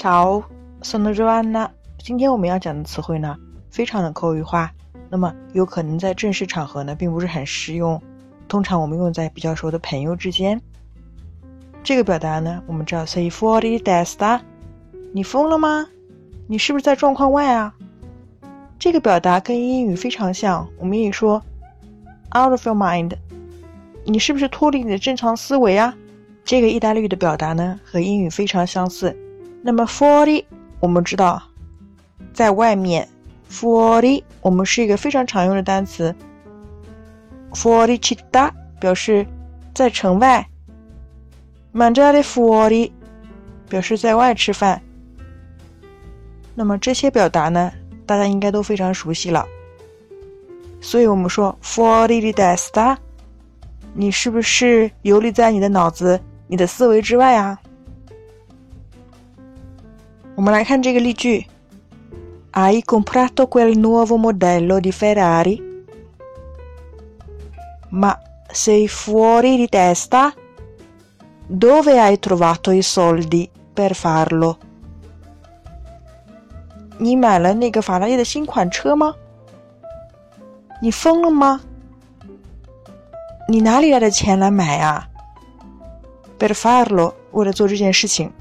Ciao, sono Joanna。今天我们要讲的词汇呢，非常的口语化，那么有可能在正式场合呢，并不是很实用。通常我们用在比较熟的朋友之间。这个表达呢，我们知道 “sei fuori di testa”，你疯了吗？你是不是在状况外啊？这个表达跟英语非常像，我们也说 “out of your mind”，你是不是脱离你的正常思维啊？这个意大利语的表达呢，和英语非常相似。那么，forty，我们知道，在外面，forty，我们是一个非常常用的单词，“fuori città” 表示在城外，“mangiare forty 表示在外吃饭。那么这些表达呢，大家应该都非常熟悉了。所以我们说 “fuori di testa”，你是不是游离在你的脑子、你的思维之外啊？我们来看这个例句：Hai comprato quel nuovo modello di Ferrari? Ma sei fuori di testa? Dove hai trovato i soldi per farlo? 你买了那个法拉利的新款车吗？你疯了吗？你哪里来的钱来买啊？Per farlo，为了做这件事情。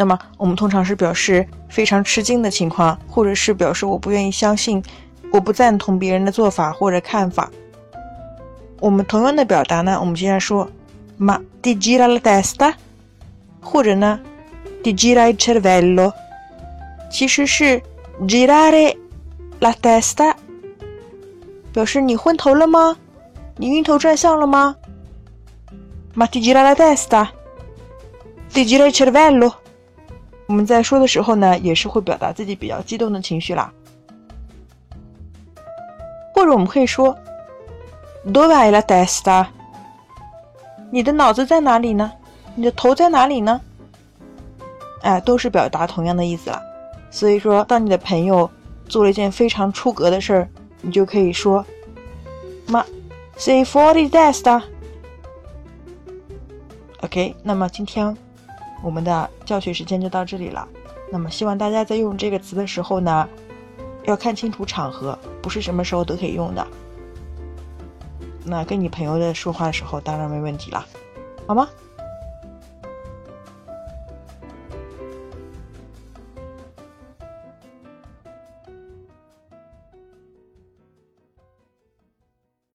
那么我们通常是表示非常吃惊的情况，或者是表示我不愿意相信，我不赞同别人的做法或者看法。我们同样的表达呢，我们经常说 “ma di gira la testa”，或者呢 “di gira il cervello”，其实是 “girare la testa”，表示你昏头了吗？你晕头转向了吗？“ma di gira la testa”，“di gira il cervello”。我们在说的时候呢，也是会表达自己比较激动的情绪啦。或者我们可以说，Dove hai la testa？你的脑子在哪里呢？你的头在哪里呢？哎，都是表达同样的意思啦。所以说，当你的朋友做了一件非常出格的事儿，你就可以说，Ma sei fuori testa。OK，那么今天。我们的教学时间就到这里了。那么，希望大家在用这个词的时候呢，要看清楚场合，不是什么时候都可以用的。那跟你朋友的说话的时候，当然没问题了，好吗？